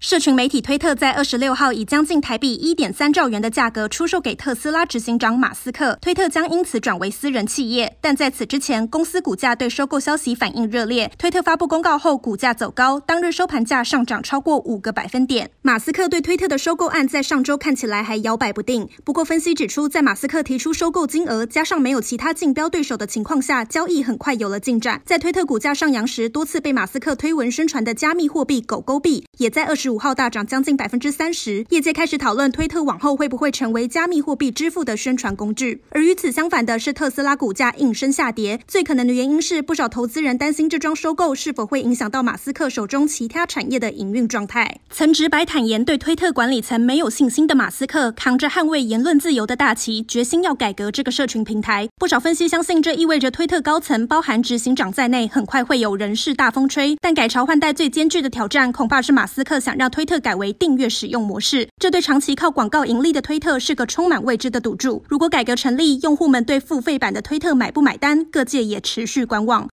社群媒体推特在二十六号以将近台币一点三兆元的价格出售给特斯拉执行长马斯克，推特将因此转为私人企业。但在此之前，公司股价对收购消息反应热烈。推特发布公告后，股价走高，当日收盘价上涨超过五个百分点。马斯克对推特的收购案在上周看起来还摇摆不定。不过，分析指出，在马斯克提出收购金额加上没有其他竞标对手的情况下，交易很快有了进展。在推特股价上扬时，多次被马斯克推文宣传的加密货币狗狗币，也在二十十五号大涨将近百分之三十，业界开始讨论推特往后会不会成为加密货币支付的宣传工具。而与此相反的是，特斯拉股价应声下跌，最可能的原因是不少投资人担心这桩收购是否会影响到马斯克手中其他产业的营运状态。曾直白坦言对推特管理层没有信心的马斯克，扛着捍卫言论自由的大旗，决心要改革这个社群平台。不少分析相信，这意味着推特高层，包含执行长在内，很快会有人事大风吹。但改朝换代最艰巨的挑战，恐怕是马斯克想让推特。改为订阅使用模式，这对长期靠广告盈利的推特是个充满未知的赌注。如果改革成立，用户们对付费版的推特买不买单？各界也持续观望。